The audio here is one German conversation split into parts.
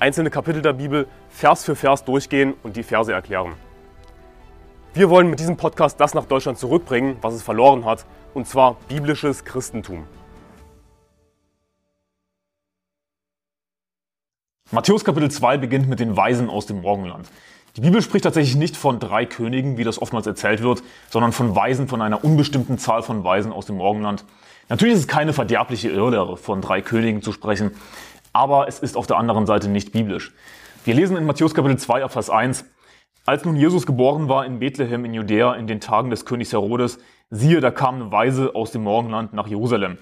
einzelne Kapitel der Bibel Vers für Vers durchgehen und die Verse erklären. Wir wollen mit diesem Podcast das nach Deutschland zurückbringen, was es verloren hat, und zwar biblisches Christentum. Matthäus Kapitel 2 beginnt mit den Weisen aus dem Morgenland. Die Bibel spricht tatsächlich nicht von drei Königen, wie das oftmals erzählt wird, sondern von Weisen, von einer unbestimmten Zahl von Weisen aus dem Morgenland. Natürlich ist es keine verderbliche Irrlehre, von drei Königen zu sprechen, aber es ist auf der anderen Seite nicht biblisch. Wir lesen in Matthäus Kapitel 2 ab Vers 1, als nun Jesus geboren war in Bethlehem in Judäa in den Tagen des Königs Herodes, siehe, da kam Weise aus dem Morgenland nach Jerusalem.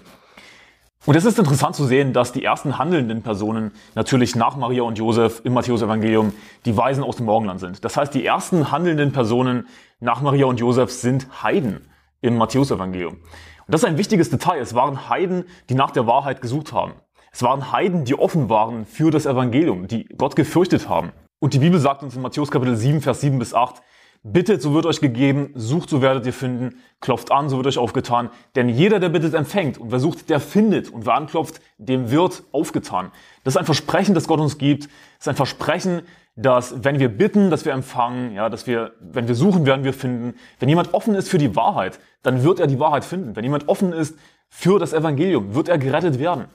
Und es ist interessant zu sehen, dass die ersten handelnden Personen natürlich nach Maria und Josef im Matthäus-Evangelium die Weisen aus dem Morgenland sind. Das heißt, die ersten handelnden Personen nach Maria und Josef sind Heiden im Matthäus-Evangelium. Und das ist ein wichtiges Detail. Es waren Heiden, die nach der Wahrheit gesucht haben. Es waren Heiden, die offen waren für das Evangelium, die Gott gefürchtet haben. Und die Bibel sagt uns in Matthäus Kapitel 7, Vers 7 bis 8, Bittet, so wird euch gegeben, sucht, so werdet ihr finden, klopft an, so wird euch aufgetan. Denn jeder, der bittet, empfängt und wer sucht, der findet und wer anklopft, dem wird aufgetan. Das ist ein Versprechen, das Gott uns gibt. Das ist ein Versprechen, dass wenn wir bitten, dass wir empfangen, ja, dass wir, wenn wir suchen, werden wir finden. Wenn jemand offen ist für die Wahrheit, dann wird er die Wahrheit finden. Wenn jemand offen ist für das Evangelium, wird er gerettet werden.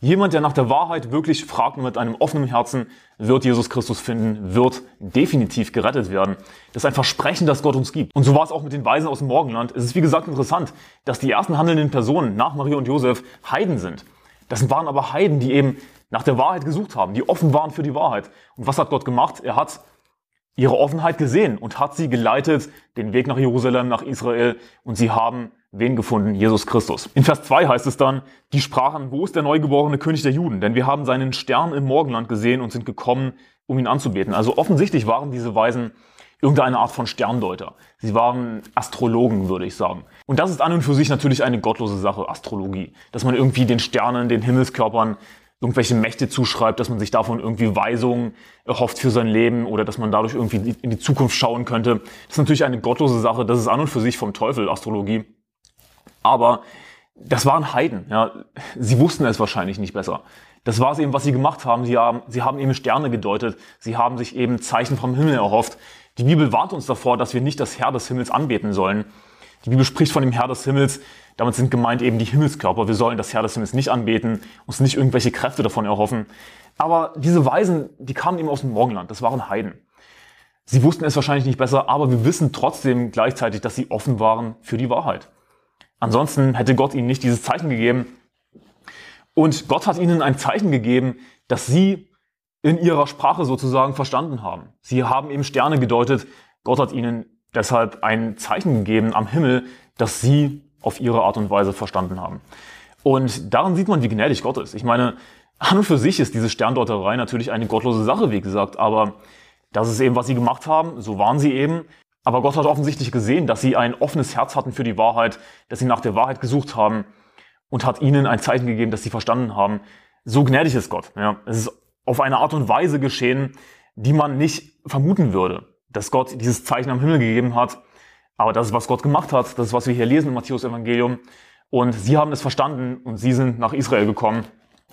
Jemand, der nach der Wahrheit wirklich fragt mit einem offenen Herzen wird Jesus Christus finden, wird definitiv gerettet werden. Das ist ein Versprechen, das Gott uns gibt. Und so war es auch mit den Weisen aus dem Morgenland. Es ist wie gesagt interessant, dass die ersten handelnden Personen nach Maria und Josef Heiden sind. Das waren aber Heiden, die eben nach der Wahrheit gesucht haben, die offen waren für die Wahrheit. Und was hat Gott gemacht? Er hat ihre Offenheit gesehen und hat sie geleitet, den Weg nach Jerusalem, nach Israel. Und sie haben wen gefunden? Jesus Christus. In Vers 2 heißt es dann, die sprachen, wo ist der neugeborene König der Juden? Denn wir haben seinen Stern im Morgenland gesehen und sind gekommen, um ihn anzubeten. Also offensichtlich waren diese Weisen irgendeine Art von Sterndeuter. Sie waren Astrologen, würde ich sagen. Und das ist an und für sich natürlich eine gottlose Sache, Astrologie. Dass man irgendwie den Sternen, den Himmelskörpern irgendwelche Mächte zuschreibt, dass man sich davon irgendwie Weisungen erhofft für sein Leben oder dass man dadurch irgendwie in die Zukunft schauen könnte. Das ist natürlich eine gottlose Sache. Das ist an und für sich vom Teufel, Astrologie. Aber das waren Heiden. Ja. Sie wussten es wahrscheinlich nicht besser. Das war es eben, was sie gemacht haben. Sie haben, sie haben eben Sterne gedeutet. Sie haben sich eben Zeichen vom Himmel erhofft. Die Bibel warnt uns davor, dass wir nicht das Herr des Himmels anbeten sollen. Die Bibel spricht von dem Herr des Himmels. Damit sind gemeint eben die Himmelskörper. Wir sollen das Herr des Himmels nicht anbeten, uns nicht irgendwelche Kräfte davon erhoffen. Aber diese Weisen, die kamen eben aus dem Morgenland. Das waren Heiden. Sie wussten es wahrscheinlich nicht besser, aber wir wissen trotzdem gleichzeitig, dass sie offen waren für die Wahrheit. Ansonsten hätte Gott ihnen nicht dieses Zeichen gegeben. Und Gott hat ihnen ein Zeichen gegeben, das sie in ihrer Sprache sozusagen verstanden haben. Sie haben eben Sterne gedeutet. Gott hat ihnen deshalb ein Zeichen gegeben am Himmel, das sie auf ihre Art und Weise verstanden haben. Und daran sieht man, wie gnädig Gott ist. Ich meine, an und für sich ist diese Sterndeuterei natürlich eine gottlose Sache, wie gesagt, aber das ist eben, was sie gemacht haben. So waren sie eben. Aber Gott hat offensichtlich gesehen, dass sie ein offenes Herz hatten für die Wahrheit, dass sie nach der Wahrheit gesucht haben und hat ihnen ein Zeichen gegeben, dass sie verstanden haben. So gnädig ist Gott. Ja. Es ist auf eine Art und Weise geschehen, die man nicht vermuten würde, dass Gott dieses Zeichen am Himmel gegeben hat. Aber das ist, was Gott gemacht hat. Das ist, was wir hier lesen im Matthäus Evangelium. Und sie haben es verstanden und sie sind nach Israel gekommen.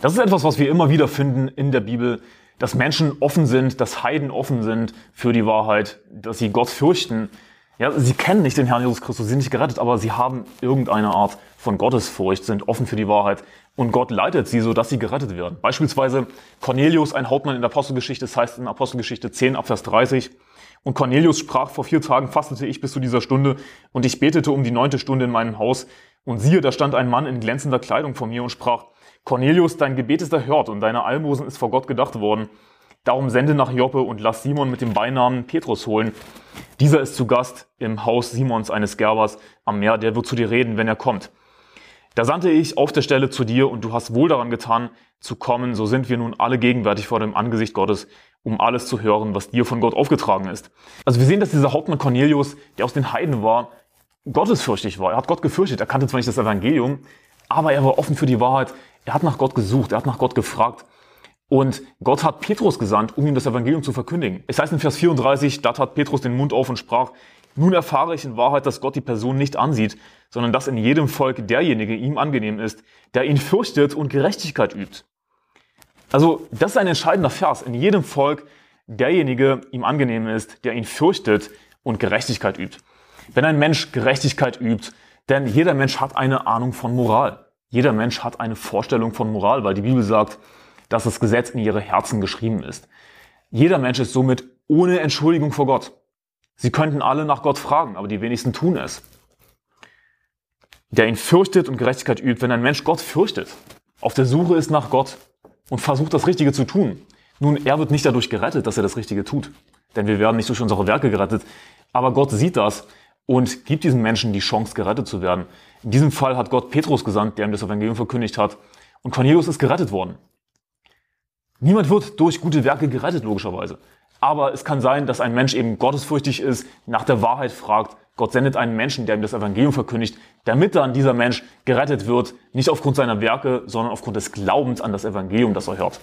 Das ist etwas, was wir immer wieder finden in der Bibel, dass Menschen offen sind, dass Heiden offen sind für die Wahrheit, dass sie Gott fürchten. Ja, sie kennen nicht den Herrn Jesus Christus, sie sind nicht gerettet, aber sie haben irgendeine Art von Gottesfurcht, sind offen für die Wahrheit und Gott leitet sie, so dass sie gerettet werden. Beispielsweise Cornelius, ein Hauptmann in der Apostelgeschichte, das heißt in Apostelgeschichte 10 Abvers 30. Und Cornelius sprach, vor vier Tagen fastete ich bis zu dieser Stunde und ich betete um die neunte Stunde in meinem Haus. Und siehe, da stand ein Mann in glänzender Kleidung vor mir und sprach, Cornelius, dein Gebet ist erhört und deine Almosen ist vor Gott gedacht worden. Darum sende nach Joppe und lass Simon mit dem Beinamen Petrus holen. Dieser ist zu Gast im Haus Simons eines Gerbers am Meer, der wird zu dir reden, wenn er kommt. Da sandte ich auf der Stelle zu dir und du hast wohl daran getan, zu kommen. So sind wir nun alle gegenwärtig vor dem Angesicht Gottes, um alles zu hören, was dir von Gott aufgetragen ist. Also wir sehen, dass dieser Hauptmann Cornelius, der aus den Heiden war, gottesfürchtig war. Er hat Gott gefürchtet. Er kannte zwar nicht das Evangelium, aber er war offen für die Wahrheit. Er hat nach Gott gesucht. Er hat nach Gott gefragt. Und Gott hat Petrus gesandt, um ihm das Evangelium zu verkündigen. Es heißt in Vers 34, da tat Petrus den Mund auf und sprach, nun erfahre ich in Wahrheit, dass Gott die Person nicht ansieht, sondern dass in jedem Volk derjenige ihm angenehm ist, der ihn fürchtet und Gerechtigkeit übt. Also das ist ein entscheidender Vers. In jedem Volk derjenige ihm angenehm ist, der ihn fürchtet und Gerechtigkeit übt. Wenn ein Mensch Gerechtigkeit übt, denn jeder Mensch hat eine Ahnung von Moral. Jeder Mensch hat eine Vorstellung von Moral, weil die Bibel sagt, dass das Gesetz in ihre Herzen geschrieben ist. Jeder Mensch ist somit ohne Entschuldigung vor Gott. Sie könnten alle nach Gott fragen, aber die wenigsten tun es. Der ihn fürchtet und Gerechtigkeit übt, wenn ein Mensch Gott fürchtet, auf der Suche ist nach Gott und versucht das Richtige zu tun. Nun, er wird nicht dadurch gerettet, dass er das Richtige tut. Denn wir werden nicht durch unsere Werke gerettet. Aber Gott sieht das und gibt diesen Menschen die Chance, gerettet zu werden. In diesem Fall hat Gott Petrus gesandt, der ihm das Evangelium verkündigt hat. Und Cornelius ist gerettet worden. Niemand wird durch gute Werke gerettet, logischerweise. Aber es kann sein, dass ein Mensch eben gottesfürchtig ist, nach der Wahrheit fragt. Gott sendet einen Menschen, der ihm das Evangelium verkündigt, damit dann dieser Mensch gerettet wird, nicht aufgrund seiner Werke, sondern aufgrund des Glaubens an das Evangelium, das er hört.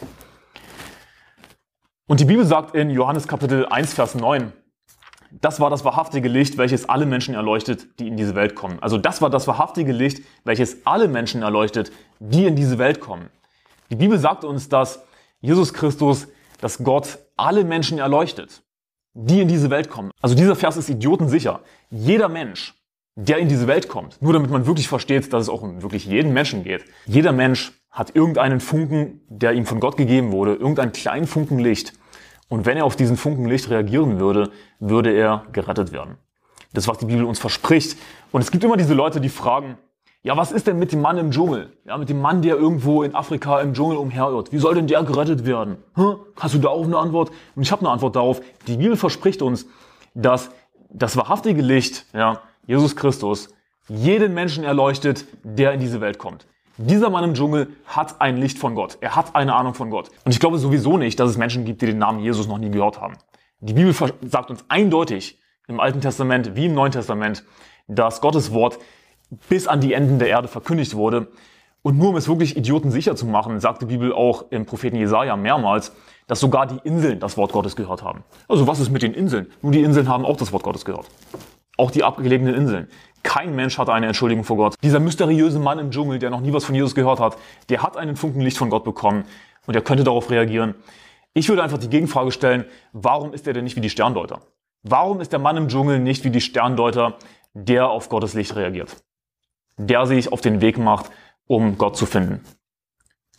Und die Bibel sagt in Johannes Kapitel 1, Vers 9, das war das wahrhaftige Licht, welches alle Menschen erleuchtet, die in diese Welt kommen. Also das war das wahrhaftige Licht, welches alle Menschen erleuchtet, die in diese Welt kommen. Die Bibel sagt uns, dass Jesus Christus dass Gott alle Menschen erleuchtet, die in diese Welt kommen. Also dieser Vers ist idiotensicher. Jeder Mensch, der in diese Welt kommt, nur damit man wirklich versteht, dass es auch um wirklich jeden Menschen geht. Jeder Mensch hat irgendeinen Funken, der ihm von Gott gegeben wurde, irgendeinen kleinen Funken Licht. Und wenn er auf diesen Funken Licht reagieren würde, würde er gerettet werden. Das, was die Bibel uns verspricht. Und es gibt immer diese Leute, die fragen, ja, was ist denn mit dem Mann im Dschungel? Ja, mit dem Mann, der irgendwo in Afrika im Dschungel umherirrt. Wie soll denn der gerettet werden? Hm? Hast du da auch eine Antwort? Und ich habe eine Antwort darauf. Die Bibel verspricht uns, dass das wahrhaftige Licht, ja, Jesus Christus, jeden Menschen erleuchtet, der in diese Welt kommt. Dieser Mann im Dschungel hat ein Licht von Gott. Er hat eine Ahnung von Gott. Und ich glaube sowieso nicht, dass es Menschen gibt, die den Namen Jesus noch nie gehört haben. Die Bibel sagt uns eindeutig im Alten Testament wie im Neuen Testament, dass Gottes Wort bis an die Enden der Erde verkündigt wurde. Und nur um es wirklich Idioten sicher zu machen, sagt die Bibel auch im Propheten Jesaja mehrmals, dass sogar die Inseln das Wort Gottes gehört haben. Also was ist mit den Inseln? Nur die Inseln haben auch das Wort Gottes gehört. Auch die abgelegenen Inseln. Kein Mensch hatte eine Entschuldigung vor Gott. Dieser mysteriöse Mann im Dschungel, der noch nie was von Jesus gehört hat, der hat einen Funken Licht von Gott bekommen und er könnte darauf reagieren. Ich würde einfach die Gegenfrage stellen, warum ist er denn nicht wie die Sterndeuter? Warum ist der Mann im Dschungel nicht wie die Sterndeuter, der auf Gottes Licht reagiert? der sich auf den Weg macht, um Gott zu finden.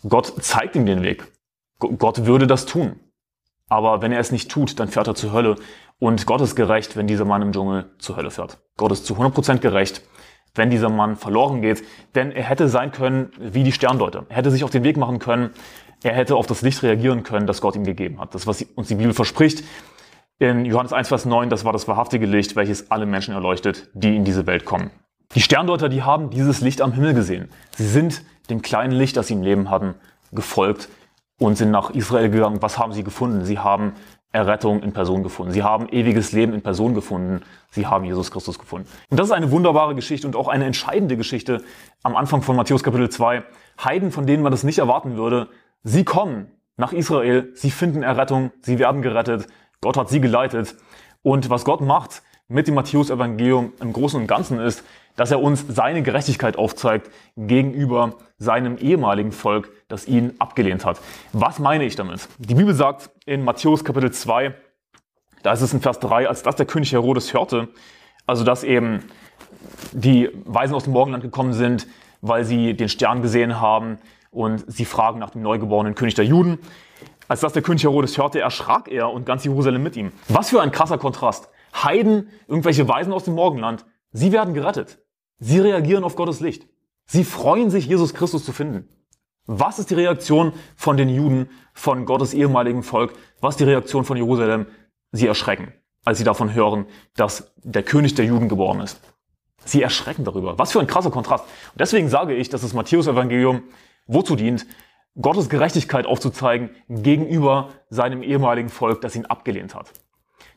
Gott zeigt ihm den Weg. Gott würde das tun. Aber wenn er es nicht tut, dann fährt er zur Hölle. Und Gott ist gerecht, wenn dieser Mann im Dschungel zur Hölle fährt. Gott ist zu 100% gerecht, wenn dieser Mann verloren geht. Denn er hätte sein können wie die Sterndeuter. Er hätte sich auf den Weg machen können. Er hätte auf das Licht reagieren können, das Gott ihm gegeben hat. Das, was uns die Bibel verspricht. In Johannes 1, Vers 9, das war das wahrhaftige Licht, welches alle Menschen erleuchtet, die in diese Welt kommen. Die Sterndeuter, die haben dieses Licht am Himmel gesehen. Sie sind dem kleinen Licht, das sie im Leben hatten, gefolgt und sind nach Israel gegangen. Was haben sie gefunden? Sie haben Errettung in Person gefunden. Sie haben ewiges Leben in Person gefunden. Sie haben Jesus Christus gefunden. Und das ist eine wunderbare Geschichte und auch eine entscheidende Geschichte am Anfang von Matthäus Kapitel 2. Heiden, von denen man das nicht erwarten würde, sie kommen nach Israel, sie finden Errettung, sie werden gerettet. Gott hat sie geleitet. Und was Gott macht mit dem Matthäus-Evangelium im Großen und Ganzen ist, dass er uns seine Gerechtigkeit aufzeigt gegenüber seinem ehemaligen Volk, das ihn abgelehnt hat. Was meine ich damit? Die Bibel sagt in Matthäus Kapitel 2, da ist es in Vers 3, als das der König Herodes hörte, also dass eben die Weisen aus dem Morgenland gekommen sind, weil sie den Stern gesehen haben und sie fragen nach dem neugeborenen König der Juden. Als das der König Herodes hörte, erschrak er und ganz Jerusalem mit ihm. Was für ein krasser Kontrast. Heiden, irgendwelche Weisen aus dem Morgenland, Sie werden gerettet. Sie reagieren auf Gottes Licht. Sie freuen sich, Jesus Christus zu finden. Was ist die Reaktion von den Juden, von Gottes ehemaligen Volk? Was ist die Reaktion von Jerusalem? Sie erschrecken, als sie davon hören, dass der König der Juden geboren ist. Sie erschrecken darüber. Was für ein krasser Kontrast. Und deswegen sage ich, dass das Matthäus-Evangelium wozu dient? Gottes Gerechtigkeit aufzuzeigen gegenüber seinem ehemaligen Volk, das ihn abgelehnt hat.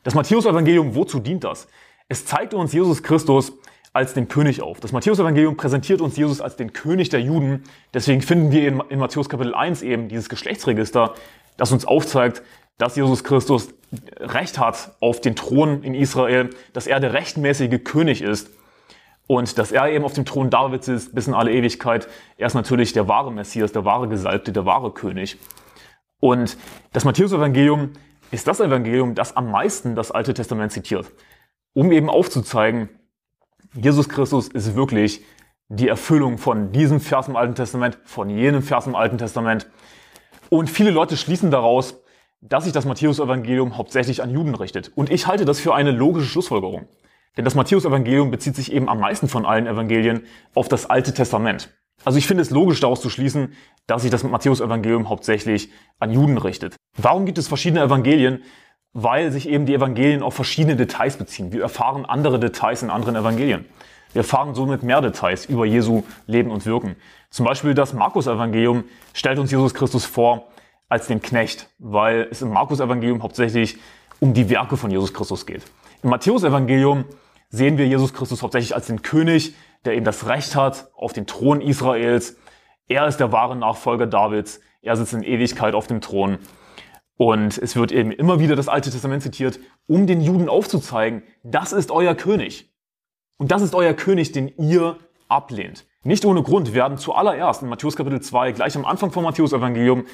Das Matthäus-Evangelium, wozu dient das? Es zeigt uns Jesus Christus als den König auf. Das Matthäus-Evangelium präsentiert uns Jesus als den König der Juden. Deswegen finden wir in, in Matthäus Kapitel 1 eben dieses Geschlechtsregister, das uns aufzeigt, dass Jesus Christus Recht hat auf den Thron in Israel, dass er der rechtmäßige König ist und dass er eben auf dem Thron Davids ist bis in alle Ewigkeit. Er ist natürlich der wahre Messias, der wahre Gesalbte, der wahre König. Und das Matthäus-Evangelium ist das Evangelium, das am meisten das Alte Testament zitiert, um eben aufzuzeigen, Jesus Christus ist wirklich die Erfüllung von diesem Vers im Alten Testament, von jenem Vers im Alten Testament. Und viele Leute schließen daraus, dass sich das Matthäus-Evangelium hauptsächlich an Juden richtet. Und ich halte das für eine logische Schlussfolgerung. Denn das Matthäus-Evangelium bezieht sich eben am meisten von allen Evangelien auf das Alte Testament. Also ich finde es logisch daraus zu schließen, dass sich das Matthäus-Evangelium hauptsächlich an Juden richtet. Warum gibt es verschiedene Evangelien? Weil sich eben die Evangelien auf verschiedene Details beziehen. Wir erfahren andere Details in anderen Evangelien. Wir erfahren somit mehr Details über Jesu Leben und Wirken. Zum Beispiel das Markus-Evangelium stellt uns Jesus Christus vor als den Knecht, weil es im Markus-Evangelium hauptsächlich um die Werke von Jesus Christus geht. Im Matthäus-Evangelium sehen wir Jesus Christus hauptsächlich als den König, der eben das Recht hat auf den Thron Israels. Er ist der wahre Nachfolger Davids. Er sitzt in Ewigkeit auf dem Thron. Und es wird eben immer wieder das Alte Testament zitiert, um den Juden aufzuzeigen, das ist euer König. Und das ist euer König, den ihr ablehnt. Nicht ohne Grund werden zuallererst in Matthäus Kapitel 2, gleich am Anfang vom Matthäus Evangelium,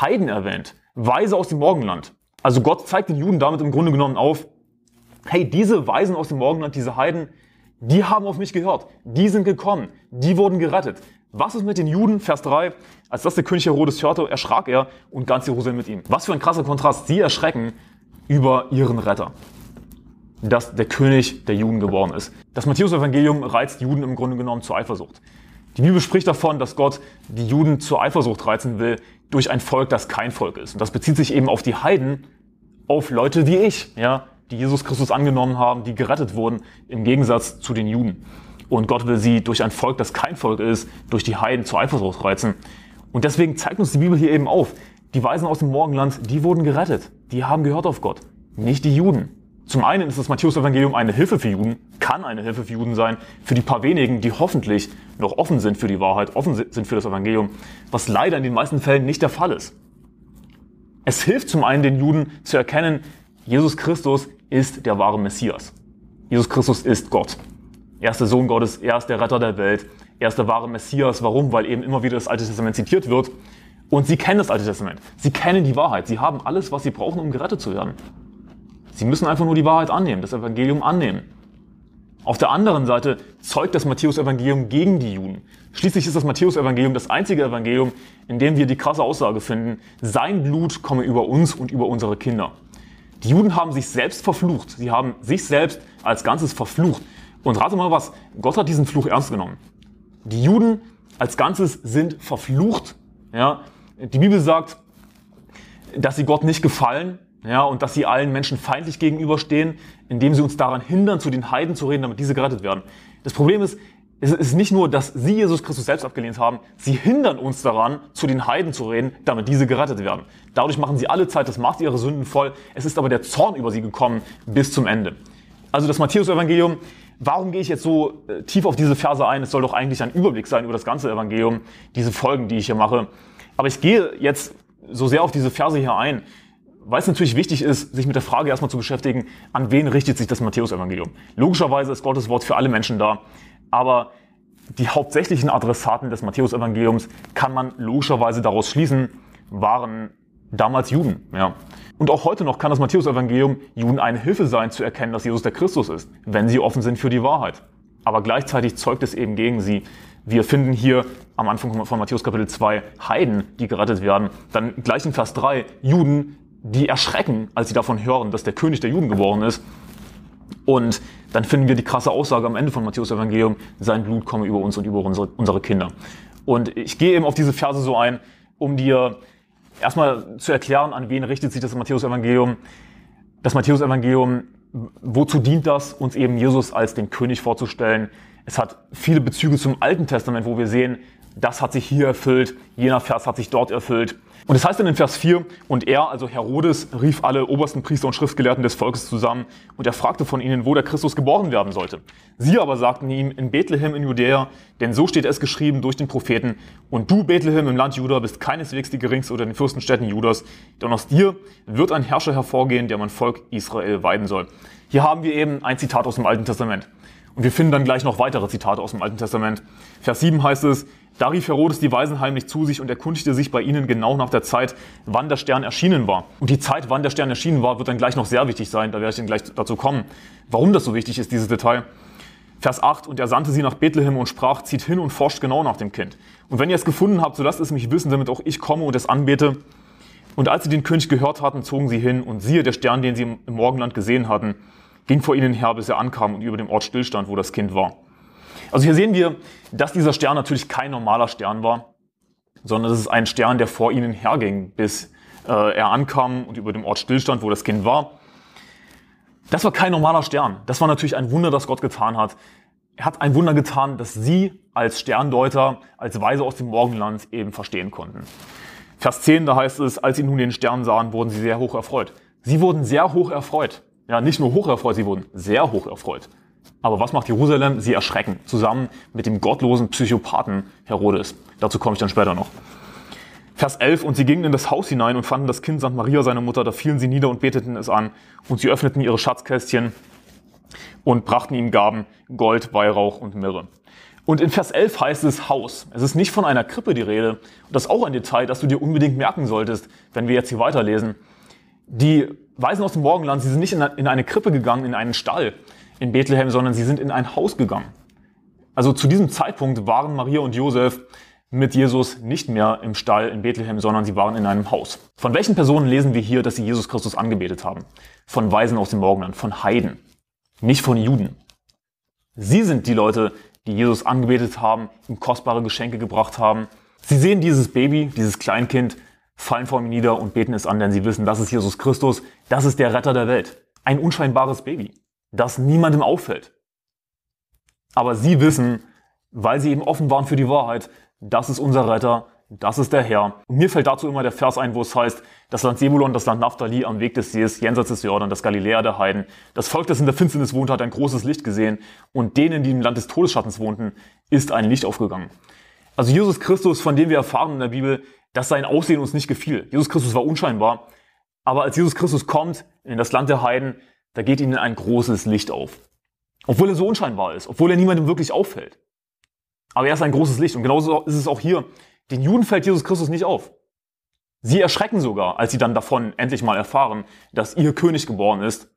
Heiden erwähnt. Weise aus dem Morgenland. Also Gott zeigt den Juden damit im Grunde genommen auf, hey, diese Weisen aus dem Morgenland, diese Heiden, die haben auf mich gehört, die sind gekommen, die wurden gerettet. Was ist mit den Juden? Vers 3. Als das der König Herodes hörte, erschrak er und ganz Jerusalem mit ihm. Was für ein krasser Kontrast. Sie erschrecken über ihren Retter. Dass der König der Juden geworden ist. Das Matthäus-Evangelium reizt Juden im Grunde genommen zur Eifersucht. Die Bibel spricht davon, dass Gott die Juden zur Eifersucht reizen will durch ein Volk, das kein Volk ist. Und das bezieht sich eben auf die Heiden, auf Leute wie ich, ja, die Jesus Christus angenommen haben, die gerettet wurden, im Gegensatz zu den Juden. Und Gott will sie durch ein Volk, das kein Volk ist, durch die Heiden zur Eifersucht reizen. Und deswegen zeigt uns die Bibel hier eben auf, die Weisen aus dem Morgenland, die wurden gerettet. Die haben gehört auf Gott, nicht die Juden. Zum einen ist das Matthäus-Evangelium eine Hilfe für Juden, kann eine Hilfe für Juden sein, für die paar wenigen, die hoffentlich noch offen sind für die Wahrheit, offen sind für das Evangelium, was leider in den meisten Fällen nicht der Fall ist. Es hilft zum einen den Juden zu erkennen, Jesus Christus ist der wahre Messias. Jesus Christus ist Gott. Er ist der Sohn Gottes, er ist der Retter der Welt, er ist der wahre Messias. Warum? Weil eben immer wieder das Alte Testament zitiert wird. Und sie kennen das Alte Testament. Sie kennen die Wahrheit. Sie haben alles, was sie brauchen, um gerettet zu werden. Sie müssen einfach nur die Wahrheit annehmen, das Evangelium annehmen. Auf der anderen Seite zeugt das Matthäus-Evangelium gegen die Juden. Schließlich ist das Matthäus-Evangelium das einzige Evangelium, in dem wir die krasse Aussage finden, sein Blut komme über uns und über unsere Kinder. Die Juden haben sich selbst verflucht. Sie haben sich selbst als Ganzes verflucht. Und rate mal was, Gott hat diesen Fluch ernst genommen. Die Juden als Ganzes sind verflucht. Ja, die Bibel sagt, dass sie Gott nicht gefallen ja, und dass sie allen Menschen feindlich gegenüberstehen, indem sie uns daran hindern, zu den Heiden zu reden, damit diese gerettet werden. Das Problem ist, es ist nicht nur, dass sie Jesus Christus selbst abgelehnt haben, sie hindern uns daran, zu den Heiden zu reden, damit diese gerettet werden. Dadurch machen sie alle Zeit das Maß ihrer Sünden voll. Es ist aber der Zorn über sie gekommen bis zum Ende. Also das Matthäus-Evangelium, warum gehe ich jetzt so äh, tief auf diese Verse ein? Es soll doch eigentlich ein Überblick sein über das ganze Evangelium, diese Folgen, die ich hier mache. Aber ich gehe jetzt so sehr auf diese Verse hier ein, weil es natürlich wichtig ist, sich mit der Frage erstmal zu beschäftigen, an wen richtet sich das Matthäus-Evangelium? Logischerweise ist Gottes Wort für alle Menschen da. Aber die hauptsächlichen Adressaten des Matthäus-Evangeliums kann man logischerweise daraus schließen, waren damals Juden. Ja. Und auch heute noch kann das Matthäus-Evangelium Juden eine Hilfe sein, zu erkennen, dass Jesus der Christus ist, wenn sie offen sind für die Wahrheit. Aber gleichzeitig zeugt es eben gegen sie. Wir finden hier am Anfang von Matthäus Kapitel 2 Heiden, die gerettet werden. Dann gleich in Vers 3 Juden, die erschrecken, als sie davon hören, dass der König der Juden geworden ist. Und dann finden wir die krasse Aussage am Ende von Matthäus Evangelium, sein Blut komme über uns und über unsere, unsere Kinder. Und ich gehe eben auf diese Verse so ein, um dir erstmal zu erklären, an wen richtet sich das Matthäus Evangelium. Das Matthäus Evangelium, wozu dient das, uns eben Jesus als den König vorzustellen? Es hat viele Bezüge zum Alten Testament, wo wir sehen, das hat sich hier erfüllt, jener Vers hat sich dort erfüllt. Und es heißt dann in Vers 4, und er, also Herodes, rief alle obersten Priester und Schriftgelehrten des Volkes zusammen und er fragte von ihnen, wo der Christus geboren werden sollte. Sie aber sagten ihm, in Bethlehem in Judäa, denn so steht es geschrieben durch den Propheten, und du, Bethlehem im Land Juda, bist keineswegs die geringste unter den Fürstenstädten Judas, denn aus dir wird ein Herrscher hervorgehen, der mein Volk Israel weiden soll. Hier haben wir eben ein Zitat aus dem Alten Testament. Und wir finden dann gleich noch weitere Zitate aus dem Alten Testament. Vers 7 heißt es, da rief Herodes die Weisen heimlich zu sich und erkundigte sich bei ihnen genau nach der Zeit, wann der Stern erschienen war. Und die Zeit, wann der Stern erschienen war, wird dann gleich noch sehr wichtig sein. Da werde ich dann gleich dazu kommen, warum das so wichtig ist, dieses Detail. Vers 8, und er sandte sie nach Bethlehem und sprach, zieht hin und forscht genau nach dem Kind. Und wenn ihr es gefunden habt, so lasst es mich wissen, damit auch ich komme und es anbete. Und als sie den König gehört hatten, zogen sie hin und siehe, der Stern, den sie im Morgenland gesehen hatten, ging vor ihnen her, bis er ankam und über dem Ort stillstand, wo das Kind war. Also hier sehen wir, dass dieser Stern natürlich kein normaler Stern war, sondern es ist ein Stern, der vor ihnen herging, bis äh, er ankam und über dem Ort stillstand, wo das Kind war. Das war kein normaler Stern. Das war natürlich ein Wunder, das Gott getan hat. Er hat ein Wunder getan, das sie als Sterndeuter, als Weise aus dem Morgenland eben verstehen konnten. Vers 10, da heißt es, als sie nun den Stern sahen, wurden sie sehr hoch erfreut. Sie wurden sehr hoch erfreut. Ja, nicht nur hoch erfreut, sie wurden sehr hoch erfreut. Aber was macht Jerusalem? Sie erschrecken, zusammen mit dem gottlosen Psychopathen Herodes. Dazu komme ich dann später noch. Vers 11, und sie gingen in das Haus hinein und fanden das Kind samt Maria, seine Mutter, da fielen sie nieder und beteten es an. Und sie öffneten ihre Schatzkästchen und brachten ihm Gaben, Gold, Weihrauch und Myrrhe. Und in Vers 11 heißt es Haus. Es ist nicht von einer Krippe die Rede. Und das ist auch ein Detail, das du dir unbedingt merken solltest, wenn wir jetzt hier weiterlesen. Die Weisen aus dem Morgenland, sie sind nicht in eine Krippe gegangen, in einen Stall in Bethlehem, sondern sie sind in ein Haus gegangen. Also zu diesem Zeitpunkt waren Maria und Josef mit Jesus nicht mehr im Stall in Bethlehem, sondern sie waren in einem Haus. Von welchen Personen lesen wir hier, dass sie Jesus Christus angebetet haben? Von Weisen aus dem Morgenland, von Heiden, nicht von Juden. Sie sind die Leute, die Jesus angebetet haben, ihm kostbare Geschenke gebracht haben. Sie sehen dieses Baby, dieses Kleinkind, fallen vor ihm nieder und beten es an, denn sie wissen, das ist Jesus Christus, das ist der Retter der Welt. Ein unscheinbares Baby, das niemandem auffällt. Aber sie wissen, weil sie eben offen waren für die Wahrheit, das ist unser Retter, das ist der Herr. Und mir fällt dazu immer der Vers ein, wo es heißt, das Land Sebulon, das Land Naphtali am Weg des Sees, jenseits des Jordan, das Galiläa der Heiden. Das Volk, das in der Finsternis wohnt, hat ein großes Licht gesehen und denen, die im Land des Todesschattens wohnten, ist ein Licht aufgegangen. Also Jesus Christus, von dem wir erfahren in der Bibel, dass sein Aussehen uns nicht gefiel. Jesus Christus war unscheinbar. Aber als Jesus Christus kommt in das Land der Heiden, da geht ihnen ein großes Licht auf. Obwohl er so unscheinbar ist, obwohl er niemandem wirklich auffällt. Aber er ist ein großes Licht. Und genauso ist es auch hier. Den Juden fällt Jesus Christus nicht auf. Sie erschrecken sogar, als sie dann davon endlich mal erfahren, dass ihr König geboren ist.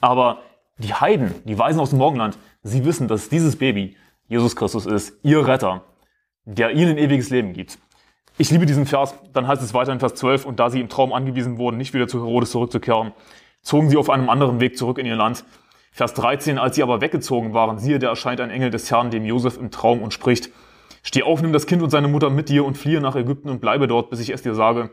Aber die Heiden, die Weisen aus dem Morgenland, sie wissen, dass dieses Baby Jesus Christus ist, ihr Retter, der ihnen ewiges Leben gibt. Ich liebe diesen Vers. Dann heißt es weiter in Vers 12, und da sie im Traum angewiesen wurden, nicht wieder zu Herodes zurückzukehren, zogen sie auf einem anderen Weg zurück in ihr Land. Vers 13, als sie aber weggezogen waren, siehe, da erscheint ein Engel des Herrn dem Josef im Traum und spricht, steh auf, nimm das Kind und seine Mutter mit dir und fliehe nach Ägypten und bleibe dort, bis ich es dir sage.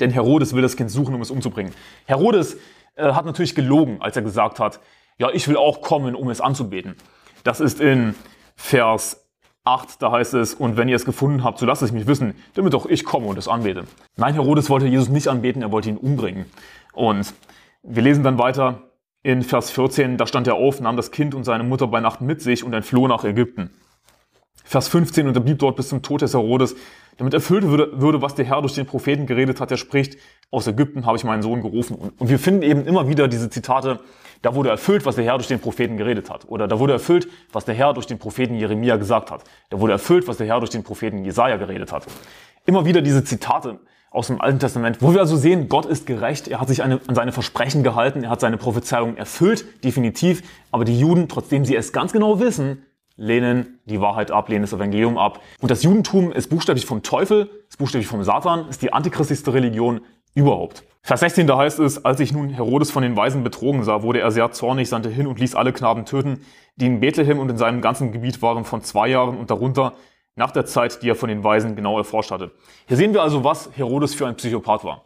Denn Herodes will das Kind suchen, um es umzubringen. Herodes äh, hat natürlich gelogen, als er gesagt hat, ja, ich will auch kommen, um es anzubeten. Das ist in Vers 8, da heißt es, und wenn ihr es gefunden habt, so lasst es mich wissen, damit auch ich komme und es anbete. Nein, Herodes wollte Jesus nicht anbeten, er wollte ihn umbringen. Und wir lesen dann weiter in Vers 14, da stand er auf, nahm das Kind und seine Mutter bei Nacht mit sich und entfloh nach Ägypten. Vers 15, und er blieb dort bis zum Tod des Herodes, damit erfüllt würde, würde, was der Herr durch den Propheten geredet hat, der spricht, aus Ägypten habe ich meinen Sohn gerufen. Und, und wir finden eben immer wieder diese Zitate, da wurde erfüllt, was der Herr durch den Propheten geredet hat. Oder da wurde erfüllt, was der Herr durch den Propheten Jeremia gesagt hat. Da wurde erfüllt, was der Herr durch den Propheten Jesaja geredet hat. Immer wieder diese Zitate aus dem Alten Testament, wo wir also sehen, Gott ist gerecht, er hat sich eine, an seine Versprechen gehalten, er hat seine Prophezeiung erfüllt, definitiv. Aber die Juden, trotzdem sie es ganz genau wissen, lehnen die Wahrheit ab, lehnen das Evangelium ab. Und das Judentum ist buchstäblich vom Teufel, ist buchstäblich vom Satan, ist die antichristlichste Religion überhaupt. Vers 16, da heißt es, als sich nun Herodes von den Weisen betrogen sah, wurde er sehr zornig, sandte hin und ließ alle Knaben töten, die in Bethlehem und in seinem ganzen Gebiet waren von zwei Jahren und darunter nach der Zeit, die er von den Weisen genau erforscht hatte. Hier sehen wir also, was Herodes für ein Psychopath war.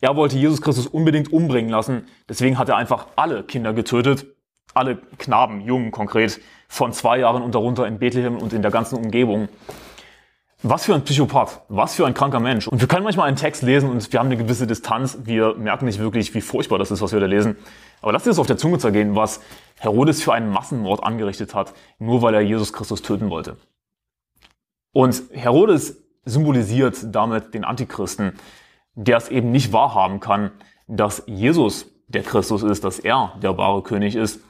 Er wollte Jesus Christus unbedingt umbringen lassen, deswegen hat er einfach alle Kinder getötet, alle Knaben, Jungen konkret, von zwei Jahren und darunter in Bethlehem und in der ganzen Umgebung. Was für ein Psychopath, was für ein kranker Mensch. Und wir können manchmal einen Text lesen und wir haben eine gewisse Distanz. Wir merken nicht wirklich, wie furchtbar das ist, was wir da lesen. Aber lasst uns auf der Zunge zergehen, was Herodes für einen Massenmord angerichtet hat, nur weil er Jesus Christus töten wollte. Und Herodes symbolisiert damit den Antichristen, der es eben nicht wahrhaben kann, dass Jesus der Christus ist, dass er der wahre König ist.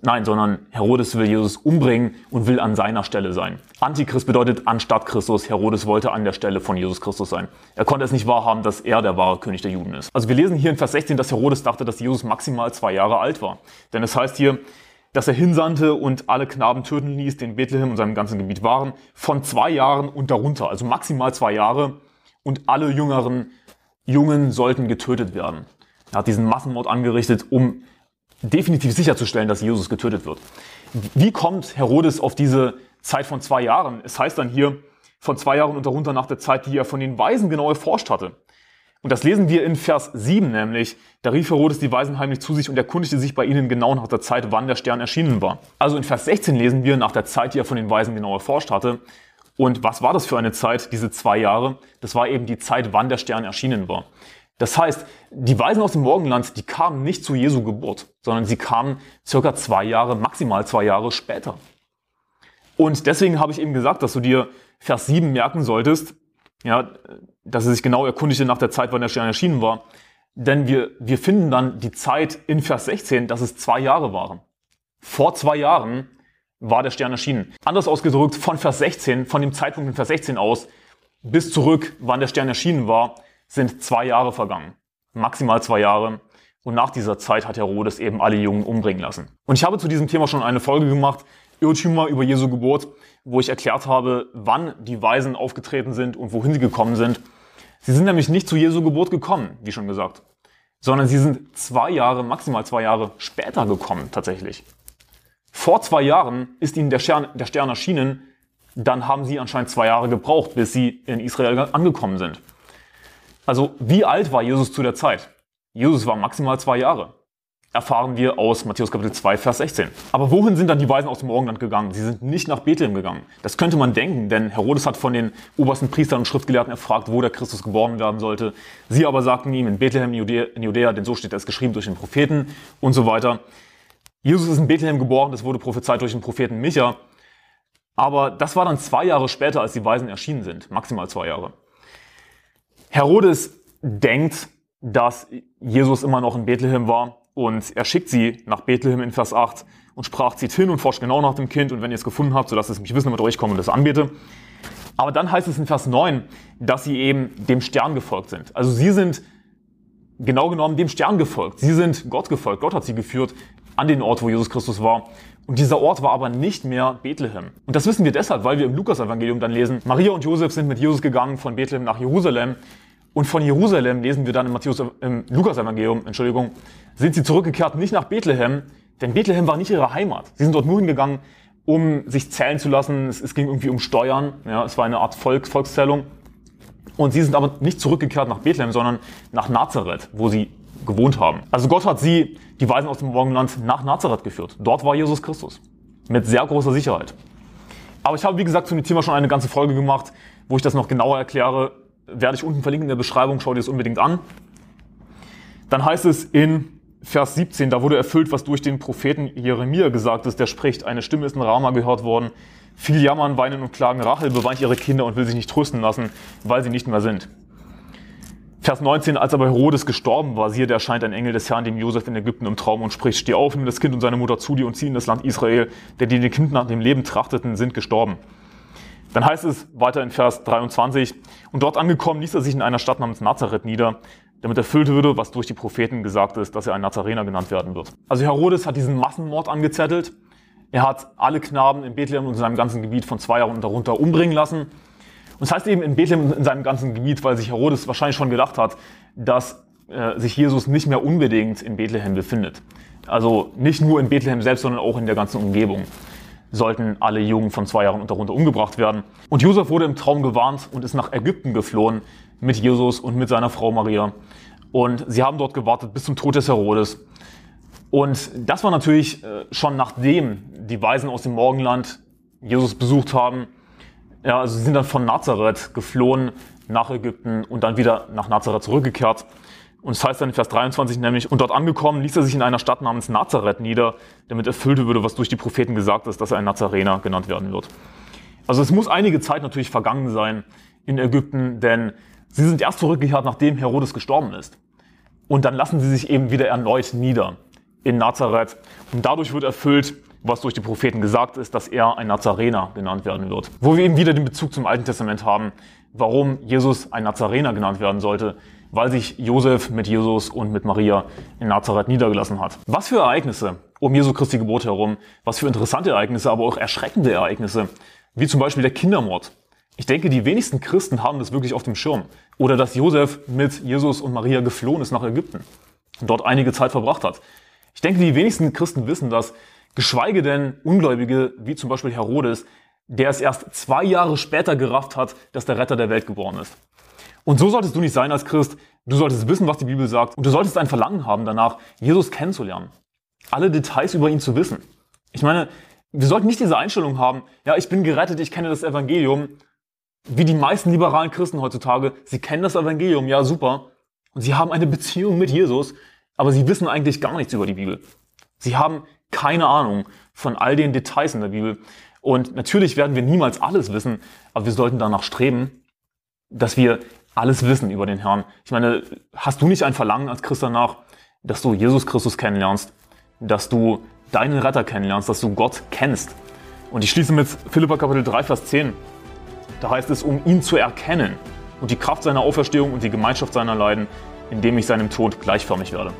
Nein, sondern Herodes will Jesus umbringen und will an seiner Stelle sein. Antichrist bedeutet anstatt Christus. Herodes wollte an der Stelle von Jesus Christus sein. Er konnte es nicht wahrhaben, dass er der wahre König der Juden ist. Also wir lesen hier in Vers 16, dass Herodes dachte, dass Jesus maximal zwei Jahre alt war. Denn es heißt hier, dass er hinsandte und alle Knaben töten ließ, die in Bethlehem und seinem ganzen Gebiet waren, von zwei Jahren und darunter, also maximal zwei Jahre, und alle jüngeren Jungen sollten getötet werden. Er hat diesen Massenmord angerichtet, um definitiv sicherzustellen, dass Jesus getötet wird. Wie kommt Herodes auf diese Zeit von zwei Jahren? Es heißt dann hier von zwei Jahren und darunter nach der Zeit, die er von den Weisen genau erforscht hatte. Und das lesen wir in Vers 7 nämlich. Da rief Herodes die Weisen heimlich zu sich und erkundigte sich bei ihnen genau nach der Zeit, wann der Stern erschienen war. Also in Vers 16 lesen wir nach der Zeit, die er von den Weisen genau erforscht hatte. Und was war das für eine Zeit, diese zwei Jahre? Das war eben die Zeit, wann der Stern erschienen war. Das heißt, die Weisen aus dem Morgenland, die kamen nicht zu Jesu Geburt, sondern sie kamen circa zwei Jahre, maximal zwei Jahre später. Und deswegen habe ich eben gesagt, dass du dir Vers 7 merken solltest, ja, dass er sich genau erkundigte nach der Zeit, wann der Stern erschienen war. Denn wir, wir finden dann die Zeit in Vers 16, dass es zwei Jahre waren. Vor zwei Jahren war der Stern erschienen. Anders ausgedrückt, von Vers 16, von dem Zeitpunkt in Vers 16 aus, bis zurück, wann der Stern erschienen war, sind zwei Jahre vergangen. Maximal zwei Jahre. Und nach dieser Zeit hat Herodes eben alle Jungen umbringen lassen. Und ich habe zu diesem Thema schon eine Folge gemacht, Irrtümer über Jesu Geburt, wo ich erklärt habe, wann die Weisen aufgetreten sind und wohin sie gekommen sind. Sie sind nämlich nicht zu Jesu Geburt gekommen, wie schon gesagt, sondern sie sind zwei Jahre, maximal zwei Jahre später gekommen tatsächlich. Vor zwei Jahren ist ihnen der Stern, der Stern erschienen, dann haben sie anscheinend zwei Jahre gebraucht, bis sie in Israel angekommen sind. Also wie alt war Jesus zu der Zeit? Jesus war maximal zwei Jahre. Erfahren wir aus Matthäus Kapitel 2, Vers 16. Aber wohin sind dann die Weisen aus dem Morgenland gegangen? Sie sind nicht nach Bethlehem gegangen. Das könnte man denken, denn Herodes hat von den obersten Priestern und Schriftgelehrten erfragt, wo der Christus geboren werden sollte. Sie aber sagten ihm in Bethlehem in Judäa, denn so steht es geschrieben durch den Propheten und so weiter. Jesus ist in Bethlehem geboren, das wurde prophezeit durch den Propheten Micha. Aber das war dann zwei Jahre später, als die Weisen erschienen sind. Maximal zwei Jahre. Herodes denkt, dass Jesus immer noch in Bethlehem war und er schickt sie nach Bethlehem in Vers 8 und sprach, zieht hin und forscht genau nach dem Kind und wenn ihr es gefunden habt, so lasst es mich wissen, damit euch komme und das anbete. Aber dann heißt es in Vers 9, dass sie eben dem Stern gefolgt sind. Also sie sind genau genommen dem Stern gefolgt. Sie sind Gott gefolgt. Gott hat sie geführt an den Ort, wo Jesus Christus war. Und dieser Ort war aber nicht mehr Bethlehem. Und das wissen wir deshalb, weil wir im Lukas-Evangelium dann lesen, Maria und Josef sind mit Jesus gegangen von Bethlehem nach Jerusalem. Und von Jerusalem lesen wir dann im, Matthäus, im Lukas-Evangelium, Entschuldigung, sind sie zurückgekehrt nicht nach Bethlehem, denn Bethlehem war nicht ihre Heimat. Sie sind dort nur hingegangen, um sich zählen zu lassen. Es, es ging irgendwie um Steuern. Ja, es war eine Art Volk, Volkszählung. Und sie sind aber nicht zurückgekehrt nach Bethlehem, sondern nach Nazareth, wo sie gewohnt haben. Also Gott hat sie, die Weisen aus dem Morgenland, nach Nazareth geführt. Dort war Jesus Christus. Mit sehr großer Sicherheit. Aber ich habe, wie gesagt, zu dem Thema schon eine ganze Folge gemacht, wo ich das noch genauer erkläre. Werde ich unten verlinken in der Beschreibung, schau dir das unbedingt an. Dann heißt es in Vers 17, da wurde erfüllt, was durch den Propheten Jeremia gesagt ist, der spricht, eine Stimme ist in Rama gehört worden, viel jammern, weinen und klagen, Rachel beweint ihre Kinder und will sich nicht trösten lassen, weil sie nicht mehr sind. Vers 19, als aber Herodes gestorben war, siehe, da erscheint ein Engel des Herrn dem Josef in Ägypten im Traum und spricht, steh auf, nimm das Kind und seine Mutter zu dir und zieh in das Land Israel, denn die den Kind nach dem Leben trachteten, sind gestorben. Dann heißt es weiter in Vers 23, und dort angekommen ließ er sich in einer Stadt namens Nazareth nieder, damit erfüllt würde, was durch die Propheten gesagt ist, dass er ein Nazarener genannt werden wird. Also Herodes hat diesen Massenmord angezettelt. Er hat alle Knaben in Bethlehem und in seinem ganzen Gebiet von zwei Jahren und darunter umbringen lassen. Und das heißt eben in Bethlehem in seinem ganzen Gebiet, weil sich Herodes wahrscheinlich schon gedacht hat, dass äh, sich Jesus nicht mehr unbedingt in Bethlehem befindet. Also nicht nur in Bethlehem selbst, sondern auch in der ganzen Umgebung sollten alle Jungen von zwei Jahren und darunter umgebracht werden. Und Josef wurde im Traum gewarnt und ist nach Ägypten geflohen mit Jesus und mit seiner Frau Maria. Und sie haben dort gewartet bis zum Tod des Herodes. Und das war natürlich äh, schon nachdem die Weisen aus dem Morgenland Jesus besucht haben. Ja, also sie sind dann von Nazareth geflohen nach Ägypten und dann wieder nach Nazareth zurückgekehrt. Und es heißt dann in Vers 23 nämlich, und dort angekommen ließ er sich in einer Stadt namens Nazareth nieder, damit erfüllt würde, was durch die Propheten gesagt ist, dass er ein Nazarener genannt werden wird. Also es muss einige Zeit natürlich vergangen sein in Ägypten, denn sie sind erst zurückgekehrt, nachdem Herodes gestorben ist. Und dann lassen sie sich eben wieder erneut nieder in Nazareth. Und dadurch wird erfüllt, was durch die Propheten gesagt ist, dass er ein Nazarener genannt werden wird. Wo wir eben wieder den Bezug zum Alten Testament haben, warum Jesus ein Nazarener genannt werden sollte, weil sich Josef mit Jesus und mit Maria in Nazareth niedergelassen hat. Was für Ereignisse um Jesu Christi Geburt herum, was für interessante Ereignisse, aber auch erschreckende Ereignisse, wie zum Beispiel der Kindermord. Ich denke, die wenigsten Christen haben das wirklich auf dem Schirm. Oder dass Josef mit Jesus und Maria geflohen ist nach Ägypten und dort einige Zeit verbracht hat. Ich denke, die wenigsten Christen wissen das, geschweige denn Ungläubige wie zum Beispiel Herodes, der es erst zwei Jahre später gerafft hat, dass der Retter der Welt geboren ist. Und so solltest du nicht sein als Christ. Du solltest wissen, was die Bibel sagt. Und du solltest ein Verlangen haben danach, Jesus kennenzulernen. Alle Details über ihn zu wissen. Ich meine, wir sollten nicht diese Einstellung haben, ja, ich bin gerettet, ich kenne das Evangelium. Wie die meisten liberalen Christen heutzutage. Sie kennen das Evangelium, ja, super. Und sie haben eine Beziehung mit Jesus, aber sie wissen eigentlich gar nichts über die Bibel. Sie haben keine Ahnung von all den Details in der Bibel. Und natürlich werden wir niemals alles wissen, aber wir sollten danach streben, dass wir alles wissen über den Herrn. Ich meine, hast du nicht ein Verlangen als Christ danach, dass du Jesus Christus kennenlernst, dass du deinen Retter kennenlernst, dass du Gott kennst? Und ich schließe mit Philippa Kapitel 3, Vers 10. Da heißt es, um ihn zu erkennen und die Kraft seiner Auferstehung und die Gemeinschaft seiner Leiden, indem ich seinem Tod gleichförmig werde.